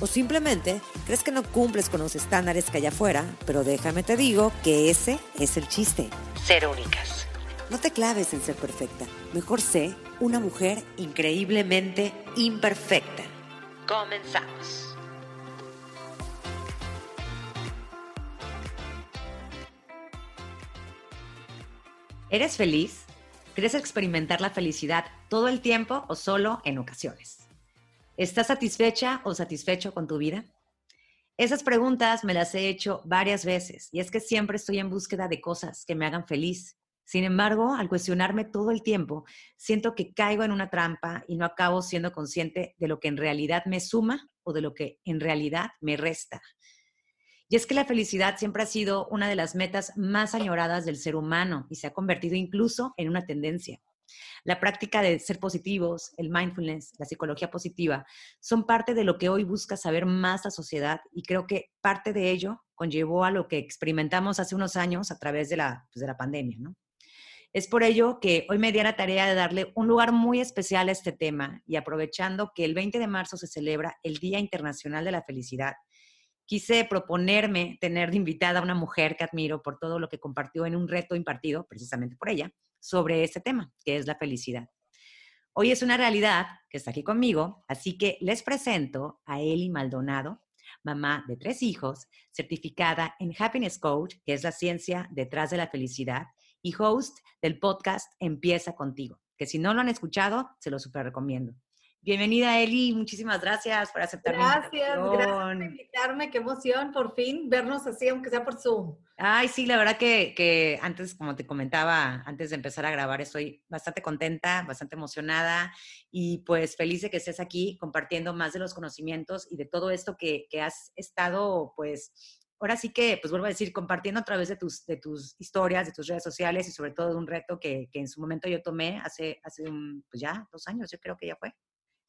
O simplemente crees que no cumples con los estándares que hay afuera, pero déjame te digo que ese es el chiste. Ser únicas. No te claves en ser perfecta. Mejor sé una mujer increíblemente imperfecta. Comenzamos. ¿Eres feliz? ¿Quieres experimentar la felicidad todo el tiempo o solo en ocasiones? ¿Estás satisfecha o satisfecho con tu vida? Esas preguntas me las he hecho varias veces y es que siempre estoy en búsqueda de cosas que me hagan feliz. Sin embargo, al cuestionarme todo el tiempo, siento que caigo en una trampa y no acabo siendo consciente de lo que en realidad me suma o de lo que en realidad me resta. Y es que la felicidad siempre ha sido una de las metas más añoradas del ser humano y se ha convertido incluso en una tendencia. La práctica de ser positivos, el mindfulness, la psicología positiva, son parte de lo que hoy busca saber más la sociedad y creo que parte de ello conllevó a lo que experimentamos hace unos años a través de la, pues, de la pandemia. Es por ello que hoy me di la tarea de darle un lugar muy especial a este tema y aprovechando que el 20 de marzo se celebra el Día Internacional de la Felicidad, quise proponerme tener de invitada a una mujer que admiro por todo lo que compartió en un reto impartido precisamente por ella, sobre este tema, que es la felicidad. Hoy es una realidad que está aquí conmigo, así que les presento a Eli Maldonado, mamá de tres hijos, certificada en Happiness Coach, que es la ciencia detrás de la felicidad, y host del podcast Empieza contigo, que si no lo han escuchado, se lo super recomiendo. Bienvenida Eli, muchísimas gracias por aceptar Gracias, gracias por invitarme, qué emoción por fin vernos así, aunque sea por Zoom. Ay, sí, la verdad que, que, antes, como te comentaba, antes de empezar a grabar, estoy bastante contenta, bastante emocionada y pues feliz de que estés aquí compartiendo más de los conocimientos y de todo esto que, que has estado, pues, ahora sí que, pues vuelvo a decir, compartiendo a través de tus, de tus historias, de tus redes sociales y sobre todo de un reto que, que en su momento yo tomé hace, hace un, pues ya, dos años, yo creo que ya fue.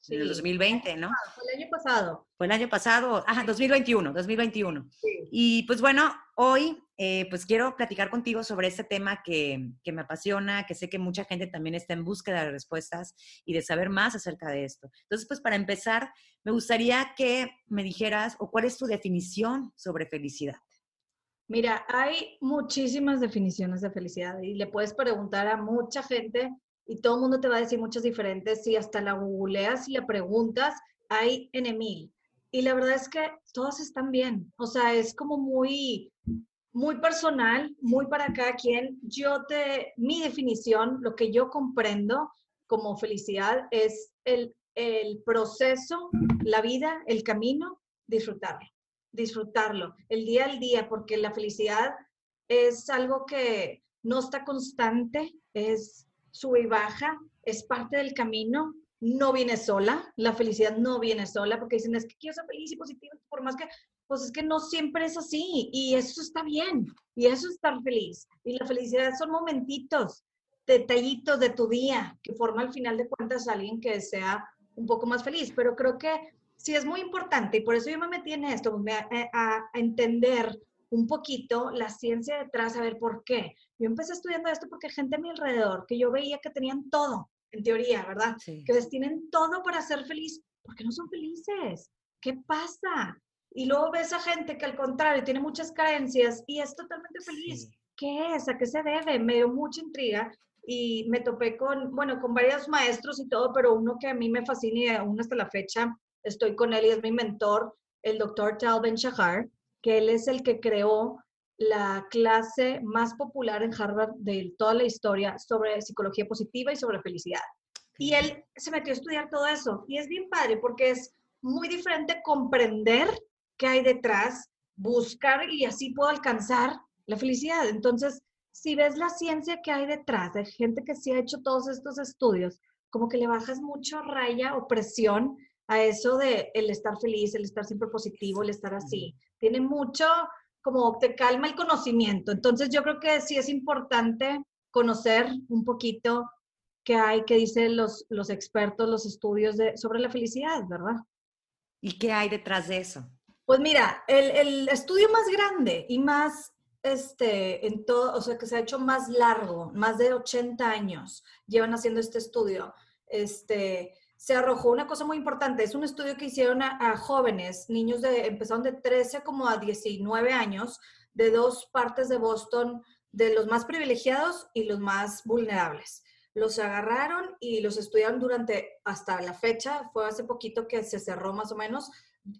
Sí. En el 2020, ¿no? Fue el año pasado. Fue el año pasado, ajá, 2021, 2021. Sí. Y pues bueno, hoy eh, pues quiero platicar contigo sobre este tema que, que, me apasiona, que sé que mucha gente también está en búsqueda de respuestas y de saber más acerca de esto. Entonces, pues para empezar, me gustaría que me dijeras o cuál es tu definición sobre felicidad. Mira, hay muchísimas definiciones de felicidad y le puedes preguntar a mucha gente y todo el mundo te va a decir muchas diferentes. Si hasta la googleas y le preguntas, hay en. Y la verdad es que todas están bien. O sea, es como muy, muy personal, muy para cada quien. Yo te, mi definición, lo que yo comprendo como felicidad es el, el proceso, la vida, el camino, disfrutarlo, disfrutarlo, el día al día, porque la felicidad es algo que no está constante, es sube y baja, es parte del camino, no viene sola, la felicidad no viene sola, porque dicen, es que quiero ser feliz y positiva, por más que, pues es que no siempre es así, y eso está bien, y eso es estar feliz. Y la felicidad son momentitos, detallitos de tu día, que forma al final de cuentas a alguien que sea un poco más feliz, pero creo que sí es muy importante, y por eso yo me metí en esto, a, a entender un poquito la ciencia detrás, a ver por qué. Yo empecé estudiando esto porque gente a mi alrededor, que yo veía que tenían todo, en teoría, ¿verdad? Sí. Que les tienen todo para ser feliz, porque no son felices. ¿Qué pasa? Y luego ves a gente que al contrario tiene muchas carencias y es totalmente feliz. Sí. ¿Qué es? ¿A qué se debe? Me dio mucha intriga y me topé con, bueno, con varios maestros y todo, pero uno que a mí me fascina y aún hasta la fecha estoy con él y es mi mentor, el doctor Tal Ben Shahar que él es el que creó la clase más popular en Harvard de toda la historia sobre psicología positiva y sobre felicidad. Y él se metió a estudiar todo eso. Y es bien padre porque es muy diferente comprender qué hay detrás, buscar y así puedo alcanzar la felicidad. Entonces, si ves la ciencia que hay detrás de gente que sí ha hecho todos estos estudios, como que le bajas mucho raya o presión a eso de el estar feliz, el estar siempre positivo, el estar así. Tiene mucho como te calma el conocimiento. Entonces yo creo que sí es importante conocer un poquito qué hay, qué dicen los, los expertos, los estudios de, sobre la felicidad, ¿verdad? ¿Y qué hay detrás de eso? Pues mira, el, el estudio más grande y más este, en todo, o sea, que se ha hecho más largo, más de 80 años llevan haciendo este estudio, este, se arrojó una cosa muy importante. Es un estudio que hicieron a, jóvenes, niños de, empezaron de 13 como a 19 años, de dos partes de Boston, de los más privilegiados y los más vulnerables. Los agarraron y los estudiaron durante, hasta la fecha, fue hace poquito que se cerró más o menos,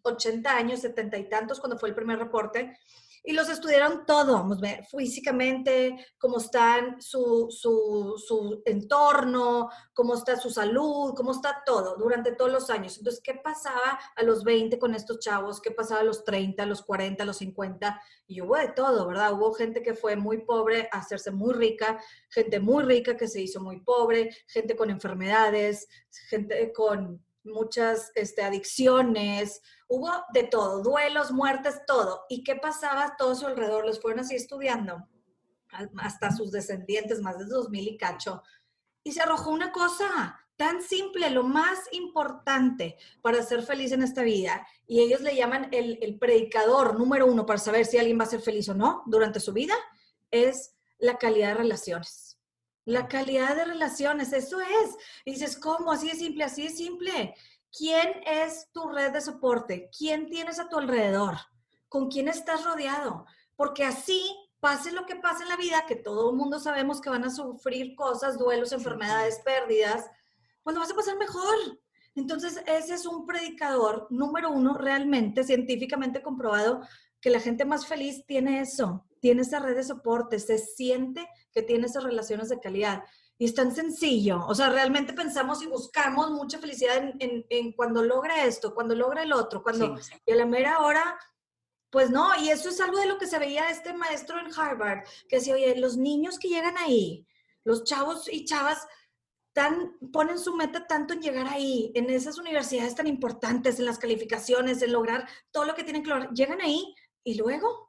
80 años, 70 y tantos, cuando fue el primer reporte y los estudiaron todo, físicamente, cómo está su, su, su, entorno, cómo está su salud, cómo está todo durante todos los años. Entonces, ¿qué pasaba a los 20 con estos chavos? ¿Qué pasaba a los 30, a los 40, a los 50? Y hubo de todo, ¿verdad? Hubo gente que fue muy pobre a hacerse muy rica, gente muy rica que se hizo muy pobre, gente con enfermedades, gente con muchas este, adicciones, hubo de todo, duelos, muertes, todo. ¿Y qué pasaba todo su alrededor? Los fueron así estudiando, hasta sus descendientes, más de dos mil y cacho. Y se arrojó una cosa tan simple, lo más importante para ser feliz en esta vida. Y ellos le llaman el, el predicador número uno para saber si alguien va a ser feliz o no durante su vida, es la calidad de relaciones la calidad de relaciones, eso es. Y dices, ¿cómo? Así es simple, así es simple. ¿Quién es tu red de soporte? ¿Quién tienes a tu alrededor? ¿Con quién estás rodeado? Porque así, pase lo que pase en la vida, que todo el mundo sabemos que van a sufrir cosas, duelos, enfermedades, pérdidas, pues lo vas a pasar mejor. Entonces, ese es un predicador número uno, realmente científicamente comprobado, que la gente más feliz tiene eso, tiene esa red de soporte, se siente que tiene esas relaciones de calidad. Y es tan sencillo, o sea, realmente pensamos y buscamos mucha felicidad en, cuando logra esto, cuando logra el otro, cuando... Y a la mera hora, pues no, y eso es algo de lo que se veía este maestro en Harvard, que decía, oye, los niños que llegan ahí, los chavos y chavas, tan, ponen su meta tanto en llegar ahí, en esas universidades tan importantes, en las calificaciones, en lograr todo lo que tienen que lograr, llegan ahí y luego,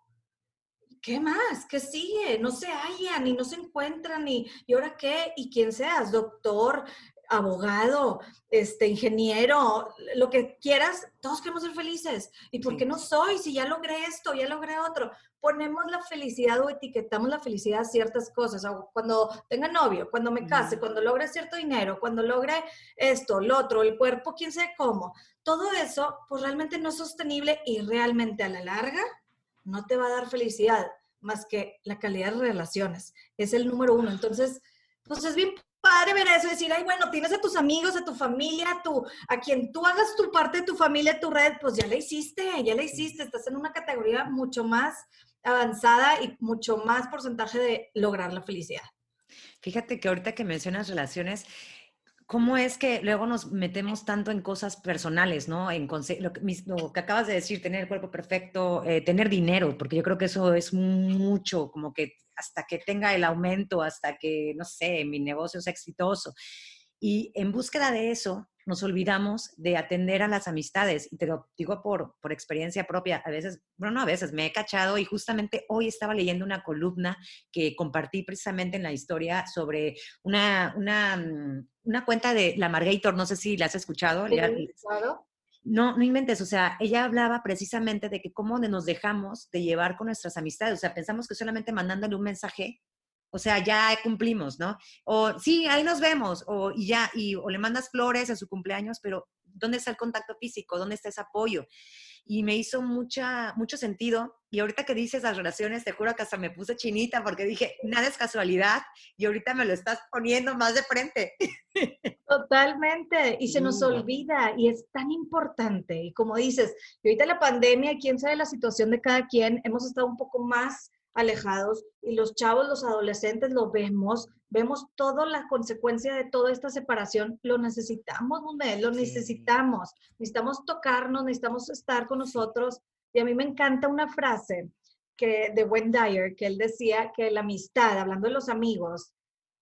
¿qué más? ¿Qué sigue? No se hallan y no se encuentran y, ¿y ahora qué? ¿Y quién seas? Doctor, abogado, este, ingeniero, lo que quieras, todos queremos ser felices. ¿Y por qué no soy? Si ya logré esto, ya logré otro. Ponemos la felicidad o etiquetamos la felicidad a ciertas cosas. cuando tenga novio, cuando me case, cuando logre cierto dinero, cuando logre esto, lo otro, el cuerpo, quién sabe cómo. Todo eso, pues realmente no es sostenible y realmente a la larga no te va a dar felicidad más que la calidad de relaciones. Es el número uno. Entonces, pues es bien padre ver eso, decir, ay, bueno, tienes a tus amigos, a tu familia, a, tu, a quien tú hagas tu parte de tu familia, tu red, pues ya la hiciste, ya la hiciste, estás en una categoría mucho más avanzada y mucho más porcentaje de lograr la felicidad. Fíjate que ahorita que mencionas relaciones, ¿Cómo es que luego nos metemos tanto en cosas personales, ¿no? En lo que, lo que acabas de decir, tener el cuerpo perfecto, eh, tener dinero, porque yo creo que eso es mucho, como que hasta que tenga el aumento, hasta que, no sé, mi negocio sea exitoso. Y en búsqueda de eso, nos olvidamos de atender a las amistades. Y te lo digo por, por experiencia propia. A veces, bueno, no a veces, me he cachado y justamente hoy estaba leyendo una columna que compartí precisamente en la historia sobre una, una, mm, una cuenta de la Margator, no sé si la has escuchado. No, no inventes, o sea, ella hablaba precisamente de que cómo nos dejamos de llevar con nuestras amistades, o sea, pensamos que solamente mandándole un mensaje o sea, ya cumplimos, ¿no? O sí, ahí nos vemos, o y ya, y, o le mandas flores a su cumpleaños, pero ¿dónde está el contacto físico? ¿Dónde está ese apoyo? Y me hizo mucha, mucho sentido. Y ahorita que dices las relaciones, te juro que hasta me puse chinita porque dije, nada es casualidad y ahorita me lo estás poniendo más de frente. Totalmente. Y se nos olvida y es tan importante. Y como dices, ahorita la pandemia, quién sabe la situación de cada quien, hemos estado un poco más alejados y los chavos, los adolescentes lo vemos, vemos toda la consecuencia de toda esta separación, lo necesitamos, lo necesitamos, necesitamos tocarnos, necesitamos estar con nosotros. Y a mí me encanta una frase que, de Wayne Dyer, que él decía que la amistad, hablando de los amigos,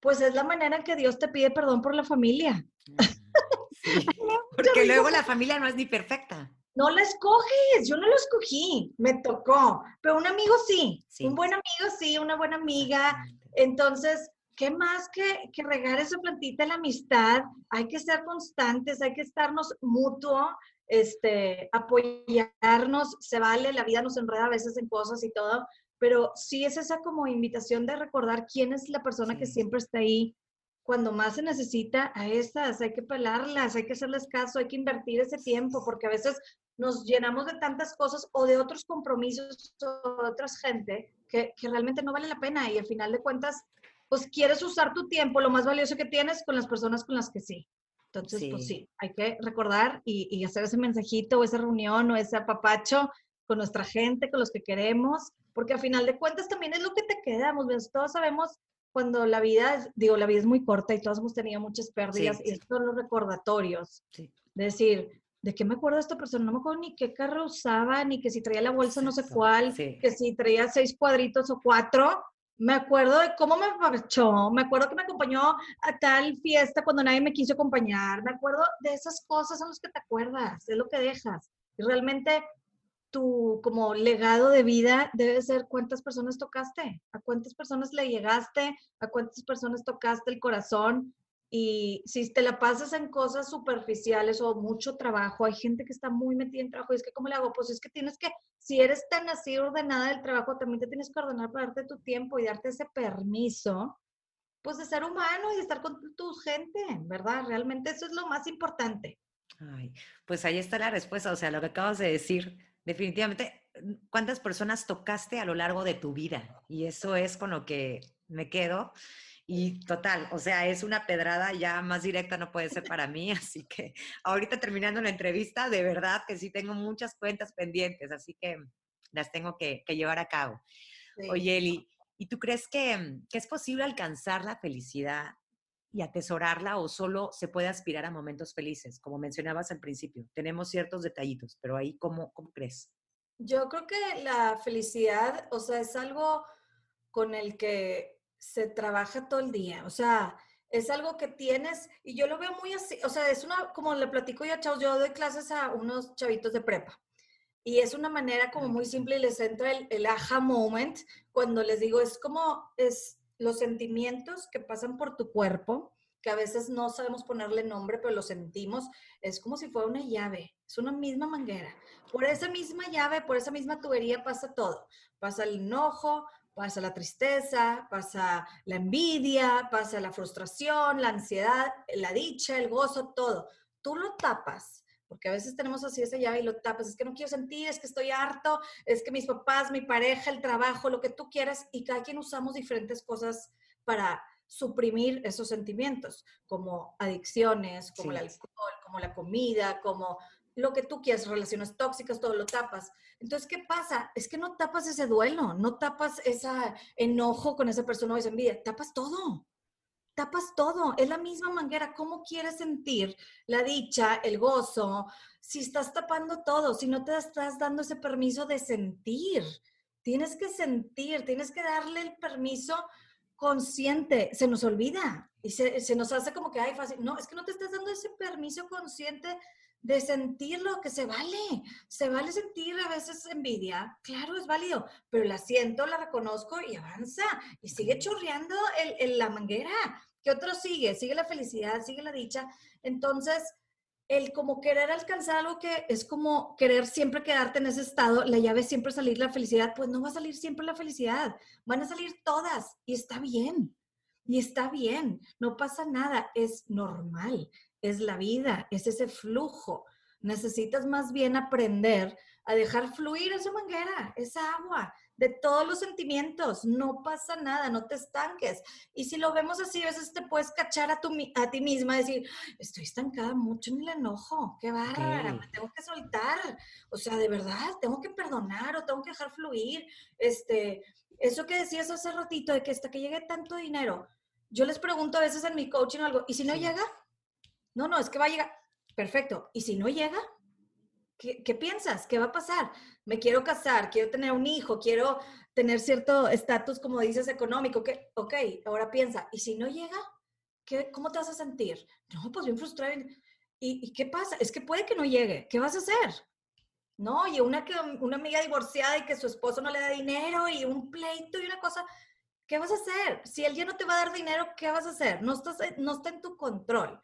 pues es la manera en que Dios te pide perdón por la familia. porque luego la familia no es ni perfecta. No la escoges, yo no lo escogí, me tocó, pero un amigo sí, un buen amigo sí, una buena amiga. Entonces, ¿qué más que, que regar esa plantita de la amistad? Hay que ser constantes, hay que estarnos mutuo, este, apoyarnos, se vale, la vida nos enreda a veces en cosas y todo, pero sí es esa como invitación de recordar quién es la persona que siempre está ahí. Cuando más se necesita a esas, hay que pelarlas, hay que hacerles caso, hay que invertir ese tiempo, porque a veces nos llenamos de tantas cosas o de otros compromisos o de otras gente que, que realmente no vale la pena y al final de cuentas, pues quieres usar tu tiempo, lo más valioso que tienes, con las personas con las que sí. Entonces, pues sí, hay que recordar y, y, hacer ese mensajito o esa reunión o ese apapacho con nuestra gente, con los que queremos, porque al final de cuentas también es lo que te quedamos. Todos sabemos cuando la vida, es, digo, la vida es muy corta y todos hemos tenido muchas pérdidas y estos son los recordatorios. De decir, ¿de qué me acuerdo de esta persona? No me acuerdo ni qué carro usaba, ni que si traía la bolsa no sé cuál, que si traía seis cuadritos o cuatro. Me acuerdo de cómo me marchó, me acuerdo que me acompañó a tal fiesta cuando nadie me quiso acompañar, me acuerdo de esas cosas son los que te acuerdas, es lo que dejas. Y realmente tu como legado de vida debe ser cuántas personas tocaste, a cuántas personas le llegaste, a cuántas personas tocaste el corazón. Y si te la pasas en cosas superficiales o mucho trabajo, hay gente que está muy metida en trabajo y es que, ¿cómo le hago? Pues es que tienes que, si eres tan así ordenada del trabajo, también te tienes que ordenar para darte tu tiempo y darte ese permiso, pues de ser humano y de estar con tu gente, ¿verdad? Realmente eso es lo más importante. Ay, pues ahí está la respuesta, o sea, lo que acabas de decir, definitivamente, ¿cuántas personas tocaste a lo largo de tu vida? Y eso es con lo que me quedo. Y total, o sea, es una pedrada ya más directa no puede ser para mí, así que ahorita terminando la entrevista, de verdad que sí tengo muchas cuentas pendientes, así que las tengo que, llevar a cabo. Oye, Eli, ¿y tú crees que, que, es posible alcanzar la felicidad y atesorarla o solo se puede aspirar a momentos felices? Como mencionabas al principio, tenemos ciertos detallitos, pero ahí, ¿cómo, cómo crees? Yo creo que la felicidad, o sea, es algo con el que se trabaja todo el día, o sea, es algo que tienes y yo lo veo muy así, o sea, es una, como le platico yo a chavos, yo doy clases a unos chavitos de prepa y es una manera como muy simple y les entra el, el aha moment cuando les digo, es como, es, los sentimientos que pasan por tu cuerpo, que a veces no sabemos ponerle nombre, pero lo sentimos, es como si fuera una llave, es una misma manguera. Por esa misma llave, por esa misma tubería pasa todo. Pasa el enojo, pasa la tristeza, pasa la envidia, pasa la frustración, la ansiedad, la dicha, el gozo, todo. Tú lo tapas porque a veces tenemos así esa llave y lo tapas, es que no quiero sentir, es que estoy harto, es que mis papás, mi pareja, el trabajo, lo que tú quieras, y cada quien usamos diferentes cosas para suprimir esos sentimientos, como adicciones, como el alcohol, como la comida, como lo que tú quieras, relaciones tóxicas, todo lo tapas. Entonces, ¿qué pasa? Es que no tapas ese duelo, no tapas ese enojo con esa persona o esa envidia, tapas todo tapas todo, es la misma manguera. ¿Cómo quieres sentir la dicha, el gozo, si estás tapando todo, si no te estás dando ese permiso de sentir? Tienes que sentir, tienes que darle el permiso consciente. Se nos olvida y se, nos hace como que, ay, fácil. No, es que no te estás dando ese permiso consciente de sentirlo, que se vale. Se vale sentir a veces envidia, claro, es válido, pero la siento, la reconozco y avanza y sigue chorreando el, la manguera. ¿Qué otro sigue? Sigue la felicidad, sigue la dicha. Entonces, el como querer alcanzar algo que es como querer siempre quedarte en ese estado, la llave siempre salir la felicidad, pues no va a salir siempre la felicidad, van a salir todas y está bien. Y está bien, no pasa nada, es normal, es la vida, es ese flujo. Necesitas más bien aprender a dejar fluir esa manguera, esa agua, de todos los sentimientos, no pasa nada, no te estanques. Y si lo vemos así, a veces te puedes cachar a, tu, a ti misma, decir, estoy estancada mucho en el enojo, qué bárbara, me tengo que soltar, o sea, de verdad, tengo que perdonar o tengo que dejar fluir. Este, eso que decías hace ratito, de que hasta que llegue tanto dinero, yo les pregunto a veces en mi coaching algo, ¿y si no llega? No, no, es que va a llegar. Perfecto. ¿Y si no llega? ¿Qué, piensas? ¿Qué va a pasar? Me quiero casar, quiero tener un hijo, quiero tener cierto estatus, como dices, económico. ¿Qué? Ok, ahora piensa, ¿y si no llega? ¿Qué, ¿Cómo te vas a sentir? No, pues bien frustrado. ¿Y, ¿Y qué pasa? Es que puede que no llegue. ¿Qué vas a hacer? ¿no? Y una, que, una amiga divorciada y que su esposo no le da dinero y un pleito y una cosa, ¿qué vas a hacer? Si él ya no te va a dar dinero, ¿qué vas a hacer? No, estás, no está en tu control.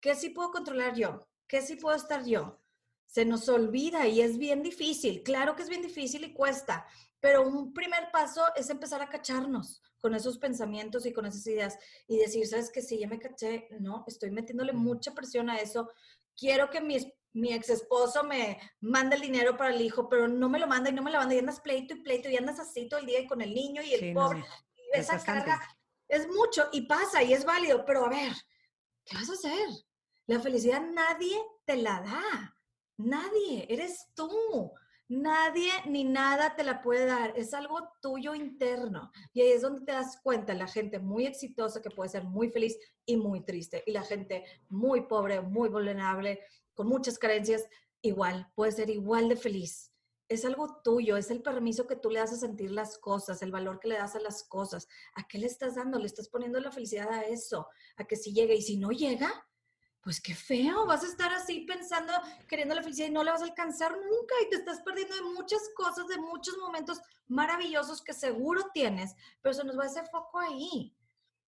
¿Qué sí puedo controlar yo? ¿Qué sí puedo estar yo? Se nos olvida y es bien difícil. Claro que es bien difícil y cuesta, pero un primer paso es empezar a cacharnos con esos pensamientos y con esas ideas y decir, ¿sabes qué? Si ya me caché, no, estoy metiéndole mucha presión a eso. Quiero que mi, mi ex esposo me mande el dinero para el hijo, pero no me lo manda y no me lo manda y andas pleito y pleito y andas así todo el día y con el niño y el pobre. Y esa carga es mucho y pasa y es válido, pero a ver, ¿qué vas a hacer? La felicidad nadie te la da. Nadie, eres tú. Nadie ni nada te la puede dar, es algo tuyo interno. Y ahí es donde te das cuenta, la gente muy exitosa que puede ser muy feliz y muy triste, y la gente muy pobre, muy vulnerable, con muchas carencias, igual, puede ser igual de feliz. Es algo tuyo, es el permiso que tú le das a sentir las cosas, el valor que le das a las cosas. ¿A qué le estás dando? Le estás poniendo la felicidad a eso, a que si llega y si no llega, pues qué feo, vas a estar así pensando, queriendo la felicidad y no la vas a alcanzar nunca y te estás perdiendo de muchas cosas, de muchos momentos maravillosos que seguro tienes, pero se nos va ese foco ahí.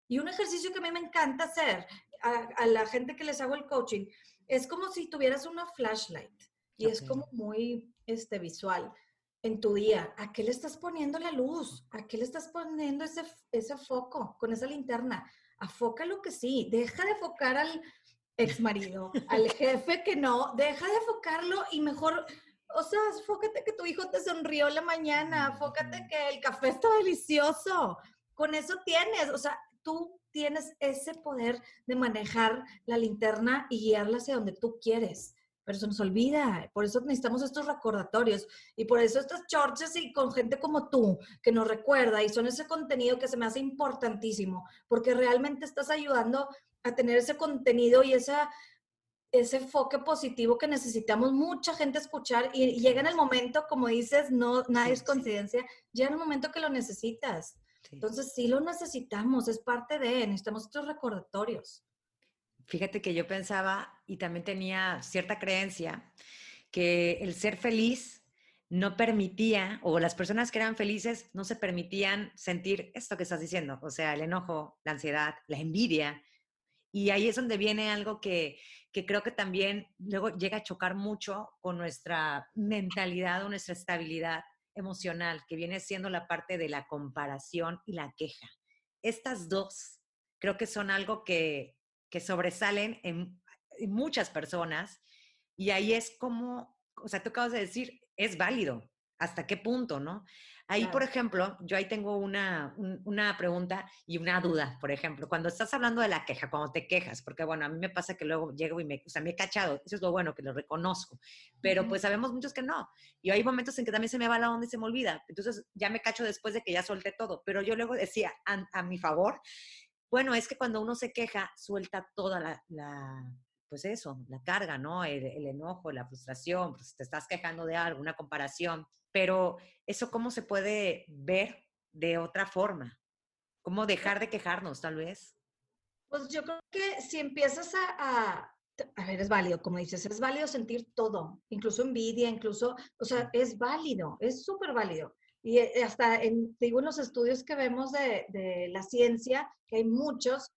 Y un ejercicio que a mí me encanta hacer a, la gente que les hago el coaching es como si tuvieras una flashlight y es como muy este, visual en tu día. ¿A qué le estás poniendo la luz? ¿A qué le estás poniendo ese, ese foco con esa linterna? Afócalo que sí, deja de focar al ex marido, al jefe que no, deja de enfocarlo y mejor, o sea, fócate que tu hijo te sonrió la mañana, fócate que el café está delicioso. Con eso tienes, o sea, tú tienes ese poder de manejar la linterna y guiarla hacia donde tú quieres. Pero se nos olvida, por eso necesitamos estos recordatorios y por eso estas chorches y con gente como tú que nos recuerda y son ese contenido que se me hace importantísimo, porque realmente estás ayudando a tener ese contenido y esa, ese enfoque positivo que necesitamos mucha gente escuchar y, llega en el momento, como dices, no, nada es coincidencia, llega en el momento que lo necesitas. Entonces sí lo necesitamos, es parte de, necesitamos estos recordatorios. Fíjate que yo pensaba y también tenía cierta creencia que el ser feliz no permitía, o las personas que eran felices no se permitían sentir esto que estás diciendo, o sea, el enojo, la ansiedad, la envidia, y ahí es donde viene algo que, creo que también luego llega a chocar mucho con nuestra mentalidad o nuestra estabilidad emocional, que viene siendo la parte de la comparación y la queja. Estas dos creo que son algo que, sobresalen en, en, muchas personas y ahí es como, o sea, tú acabas de decir, es válido, hasta qué punto, ¿no? Ahí, por ejemplo, yo ahí tengo una, una pregunta y una duda, por ejemplo, cuando estás hablando de la queja, cuando te quejas, porque bueno, a mí me pasa que luego llego y me, o sea, me he cachado, eso es lo bueno, que lo reconozco, pero pues sabemos muchos que no. Y hay momentos en que también se me va la onda y se me olvida, entonces ya me cacho después de que ya solté todo, pero yo luego decía a, mi favor, bueno, es que cuando uno se queja, suelta toda la, la pues eso, la carga, ¿no? El, el, enojo, la frustración, pues te estás quejando de algo, una comparación pero eso cómo se puede ver de otra forma, cómo dejar de quejarnos tal vez. Pues yo creo que si empiezas a, a, ver, es válido, como dices, es válido sentir todo, incluso envidia, incluso, o sea, es válido, es súper válido. Y eh, hasta en, digo, en los estudios que vemos de, de la ciencia, que hay muchos,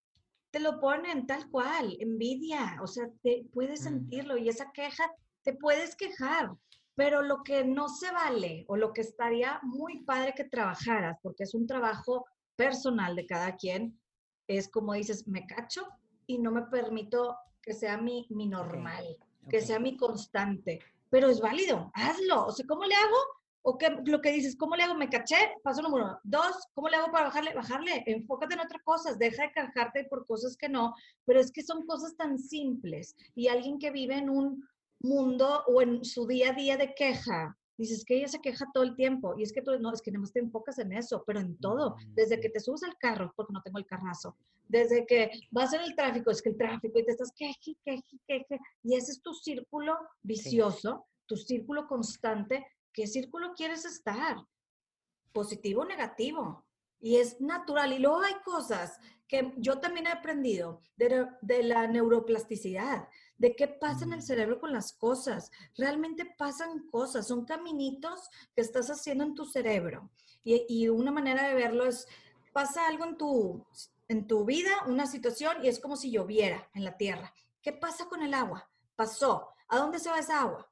te lo ponen tal cual, envidia, o sea, te puedes sentirlo y esa queja, te puedes quejar, pero lo que no se vale o lo que estaría muy padre que trabajaras, porque es un trabajo personal de cada quien, es como dices, me cacho y no me permito que sea mi, mi normal, que sea mi constante, pero es válido, hazlo. O sea, ¿cómo le hago? O que, lo que dices, ¿cómo le hago? Me caché, paso número uno. Dos, ¿cómo le hago para bajarle? Bajarle, enfócate en otras cosas, deja de cargarte por cosas que no, pero es que son cosas tan simples. Y alguien que vive en un mundo o en su día a día de queja. Dices que ella se queja todo el tiempo y es que tú no, es que más te enfocas en eso, pero en todo, desde que te subes al carro, porque no tengo el carrazo, desde que vas en el tráfico, es que el tráfico y te estás queje, queje, queje, y ese es tu círculo vicioso, tu círculo constante. ¿Qué círculo quieres estar? ¿Positivo o negativo? y es natural. Y luego hay cosas que yo también he aprendido de, de la neuroplasticidad, de qué pasa en el cerebro con las cosas. Realmente pasan cosas, son caminitos que estás haciendo en tu cerebro. Y, y una manera de verlo es, pasa algo en tu, en tu vida, una situación, y es como si lloviera en la tierra. ¿Qué pasa con el agua? Pasó. ¿A dónde se va esa agua?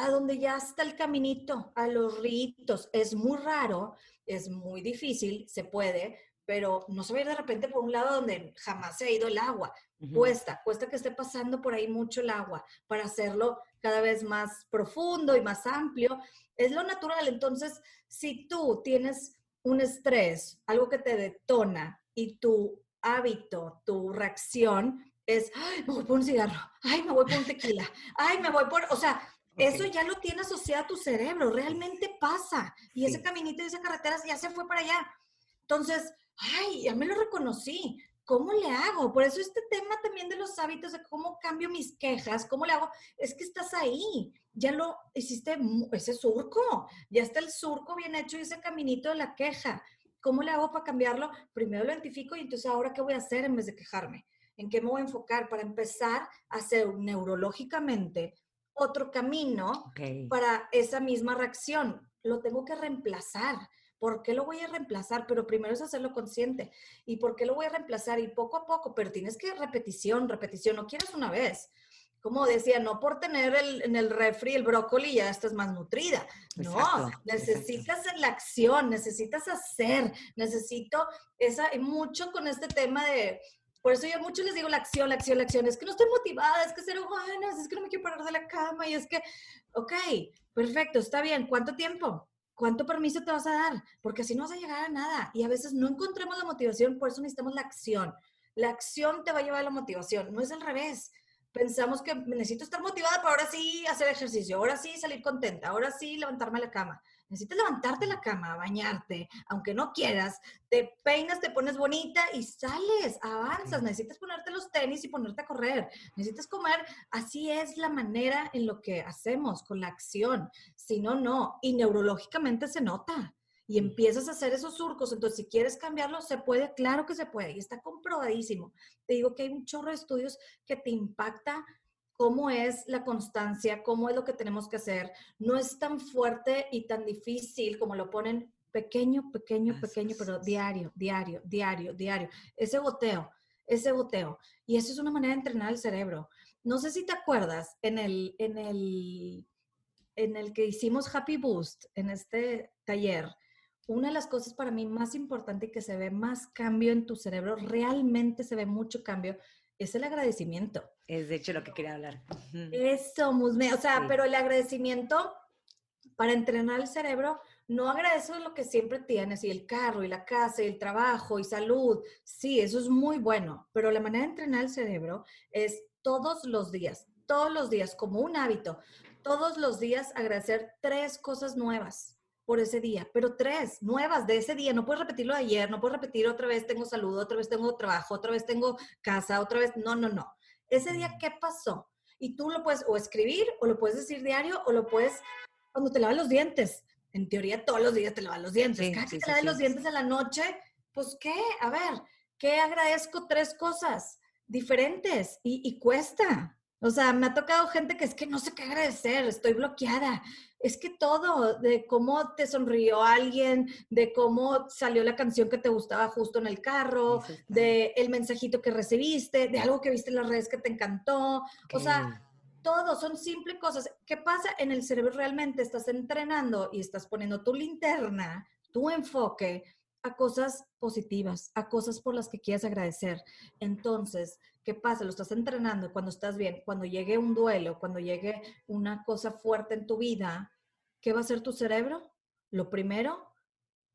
A donde ya está el caminito, a los ritos. Es muy raro, es muy difícil, se puede, pero no se va a ir de repente por un lado donde jamás se ha ido el agua. Cuesta, cuesta que esté pasando por ahí mucho el agua para hacerlo cada vez más profundo y más amplio. Es lo natural. Entonces, si tú tienes un estrés, algo que te detona y tu hábito, tu reacción es, ay, me voy por un cigarro, ay, me voy por un tequila, ay, me voy por, o sea, eso ya lo tiene asociado a tu cerebro, realmente pasa. Y ese caminito y esa carretera ya se fue para allá. Entonces, ay, ya me lo reconocí. ¿Cómo le hago? Por eso este tema también de los hábitos, de cómo cambio mis quejas, cómo le hago, es que estás ahí, ya lo hiciste, ese surco, ya está el surco bien hecho y ese caminito de la queja. ¿Cómo le hago para cambiarlo? Primero lo identifico y entonces ahora qué voy a hacer en vez de quejarme. ¿En qué me voy a enfocar para empezar a hacer neurológicamente otro camino para esa misma reacción? Lo tengo que reemplazar. ¿Por qué lo voy a reemplazar? Pero primero es hacerlo consciente. ¿Y por qué lo voy a reemplazar? Y poco a poco, pero tienes que repetición, repetición. No quieres una vez. Como decía, no por tener el, en el refri el brócoli ya estás más nutrida. no, necesitas la acción, necesitas hacer, necesito esa, mucho con este tema de, por eso yo mucho les digo la acción, la acción, la acción. Es que no estoy motivada, es que cero ganas, es que no me quiero parar de la cama y es que, ok, perfecto, está bien. ¿Cuánto tiempo? ¿Cuánto permiso te vas a dar? Porque así no vas a llegar a nada. Y a veces no encontramos la motivación, por eso necesitamos la acción. La acción te va a llevar a la motivación, no es al revés. Pensamos que necesito estar motivada para ahora sí hacer ejercicio, ahora sí salir contenta, ahora sí levantarme a la cama. Necesitas levantarte la cama, bañarte, aunque no quieras, te peinas, te pones bonita y sales, avanzas. Necesitas ponerte los tenis y ponerte a correr. Necesitas comer. Así es la manera en lo que hacemos con la acción. Si no, no. Y neurológicamente se nota y empiezas a hacer esos surcos. Entonces, si quieres cambiarlo, se puede, claro que se puede, y está comprobadísimo. Te digo que hay un chorro de estudios que te impacta cómo es la constancia, cómo es lo que tenemos que hacer. No es tan fuerte y tan difícil como lo ponen pequeño, pequeño, pequeño, pero diario, diario, diario, diario. Ese goteo, ese goteo. Y eso es una manera de entrenar el cerebro. No sé si te acuerdas, en el, en el, en el que hicimos Happy Boost, en este taller, una de las cosas para mí más importante y que se ve más cambio en tu cerebro, realmente se ve mucho cambio, es el agradecimiento. Es de hecho lo que quería hablar. Eso, Musme. O sea, pero el agradecimiento para entrenar el cerebro, no agradeces lo que siempre tienes, y el carro, y la casa, y el trabajo, y salud. Sí, eso es muy bueno, pero la manera de entrenar el cerebro es todos los días, todos los días, como un hábito, todos los días agradecer tres cosas nuevas por ese día, pero tres nuevas de ese día. No puedes repetirlo de ayer, no puedes repetir otra vez tengo salud, otra vez tengo trabajo, otra vez tengo casa, otra vez. No, no, no. Ese día, ¿qué pasó? Y tú lo puedes o escribir, o lo puedes decir diario, o lo puedes cuando te lavas los dientes. En teoría, todos los días te lavas los dientes. Cada que te lavas los dientes en la noche, pues, ¿qué? A ver, ¿qué agradezco? Tres cosas diferentes y, y cuesta. O sea, me ha tocado gente que es que no sé qué agradecer, estoy bloqueada. Es que todo, de cómo te sonrió alguien, de cómo salió la canción que te gustaba justo en el carro, de el mensajito que recibiste, de algo que viste en las redes que te encantó. O sea, todo son simples cosas. ¿Qué pasa en el cerebro realmente? Estás entrenando y estás poniendo tu linterna, tu enfoque a cosas positivas, a cosas por las que quieres agradecer. Entonces, ¿qué pasa? Lo estás entrenando cuando estás bien, cuando llegue un duelo, cuando llegue una cosa fuerte en tu vida, ¿qué va a hacer tu cerebro? Lo primero,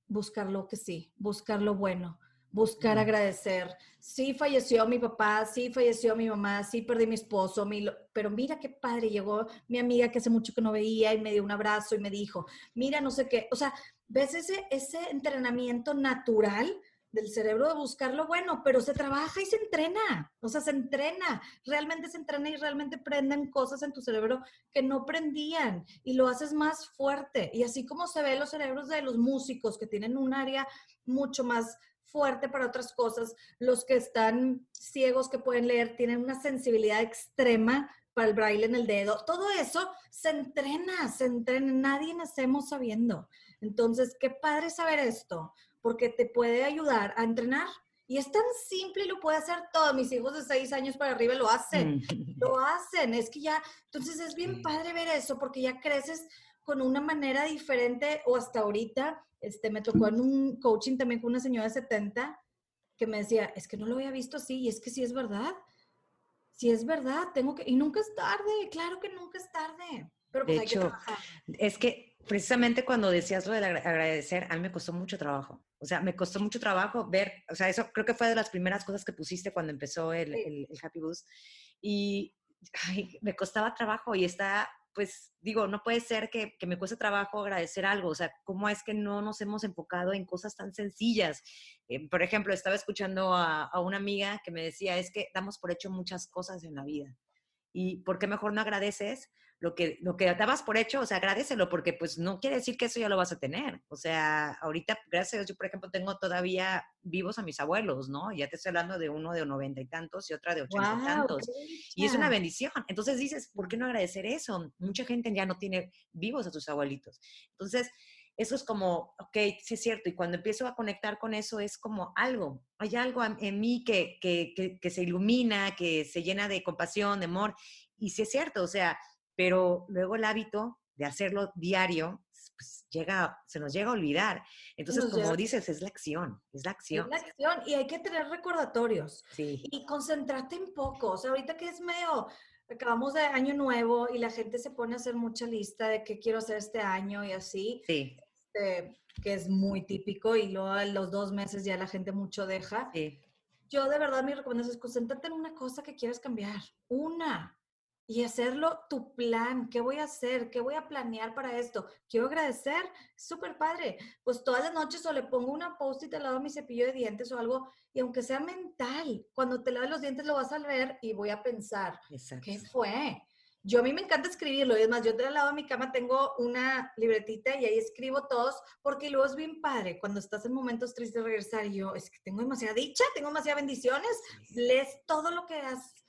buscar lo que sí, buscar lo bueno, buscar agradecer. Sí falleció mi papá, sí falleció mi mamá, sí perdí mi esposo, mi, pero mira qué padre, llegó mi amiga que hace mucho que no veía y me dio un abrazo y me dijo, mira, no sé qué, o sea, ¿Ves ese, ese entrenamiento natural del cerebro de buscar lo bueno, pero se trabaja y se entrena, o sea, se entrena, realmente se entrena y realmente prenden cosas en tu cerebro que no prendían y lo haces más fuerte. Y así como se ve los cerebros de los músicos que tienen un área mucho más fuerte para otras cosas, los que están ciegos que pueden leer tienen una sensibilidad extrema para el braille en el dedo, todo eso se entrena, se entrena, nadie nacemos sabiendo. Entonces, qué padre saber esto, porque te puede ayudar a entrenar. Y es tan simple y lo puede hacer todos. Mis hijos de seis años para arriba lo hacen. lo hacen. Es que ya, entonces es bien padre ver eso porque ya creces con una manera diferente o hasta ahorita, este, me tocó en un coaching también con una señora de 70 que me decía, es que no lo había visto así y es que sí es verdad. Sí es verdad, tengo que, y nunca es tarde, claro que nunca es tarde. Pero pues de hecho, es que precisamente cuando decías lo de agradecer, a mí me costó mucho trabajo. O sea, me costó mucho trabajo ver, o sea, eso creo que fue de las primeras cosas que pusiste cuando empezó el, el, Happy Boost. Y me costaba trabajo y está, pues digo, no puede ser que, que, me cueste trabajo agradecer algo. O sea, ¿cómo es que no nos hemos enfocado en cosas tan sencillas? Eh, por ejemplo, estaba escuchando a, a una amiga que me decía, es que damos por hecho muchas cosas en la vida. ¿Y por qué mejor no agradeces? Lo que, lo que dabas por hecho, o sea, agradecelo, porque pues no quiere decir que eso ya lo vas a tener. O sea, ahorita, gracias a Dios, yo por ejemplo tengo todavía vivos a mis abuelos, ¿no? Ya te estoy hablando de uno de noventa y tantos y otra de ochenta y tantos. Y es una bendición. Entonces dices, ¿por qué no agradecer eso? Mucha gente ya no tiene vivos a sus abuelitos. Entonces, eso es como, ok, sí es cierto, y cuando empiezo a conectar con eso es como algo, hay algo en mí que, que, que, que se ilumina, que se llena de compasión, de amor, y sí es cierto, o sea, pero luego el hábito de hacerlo diario, pues llega, se nos llega a olvidar. Entonces, como dices, es la acción, es la acción. Es la acción y hay que tener recordatorios sí. y concentrarte en poco. O sea, ahorita que es medio, acabamos de año nuevo y la gente se pone a hacer mucha lista de qué quiero hacer este año y así. Sí. Este, que es muy típico y luego en los dos meses ya la gente mucho deja. Sí. Yo de verdad mi recomendación es concéntrate en una cosa que quieras cambiar. Una y hacerlo tu plan. ¿Qué voy a hacer? ¿Qué voy a planear para esto? Quiero agradecer. Súper padre. Pues todas las noches o le pongo una post-it al lado de mi cepillo de dientes o algo, y aunque sea mental, cuando te laves los dientes lo vas a ver y voy a pensar, ¿qué fue? Yo a mí me encanta escribirlo, y es más, yo al lado de mi cama tengo una libretita y ahí escribo todos, porque luego es bien padre cuando estás en momentos tristes de regresar y yo, es que tengo demasiada dicha, tengo demasiadas bendiciones, lees todo lo que has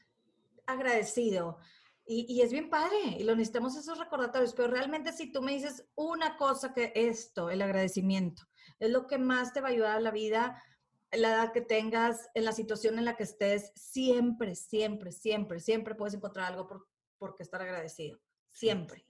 agradecido. Y, es bien padre, y lo necesitamos esos recordatorios, pero realmente si tú me dices una cosa que esto, el agradecimiento, es lo que más te va a ayudar a la vida, la edad que tengas, en la situación en la que estés, siempre, siempre, siempre, siempre puedes encontrar algo por, por qué estar agradecido. Siempre.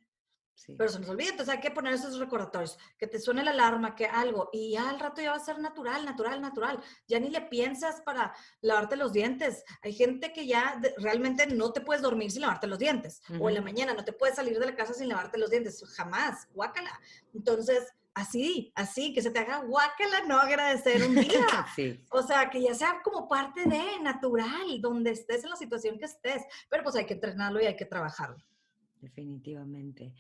Pero se nos olvida, entonces hay que poner esos recordatorios, que te suene la alarma, que algo, y ya al rato ya va a ser natural, natural, natural. Ya ni le piensas para lavarte los dientes. Hay gente que ya realmente no te puedes dormir sin lavarte los dientes, o en la mañana no te puedes salir de la casa sin lavarte los dientes, jamás, guácala. Entonces, así, así, que se te haga guácala no agradecer un día. O sea, que ya sea como parte de natural, donde estés en la situación que estés, pero pues hay que entrenarlo y hay que trabajarlo definitivamente.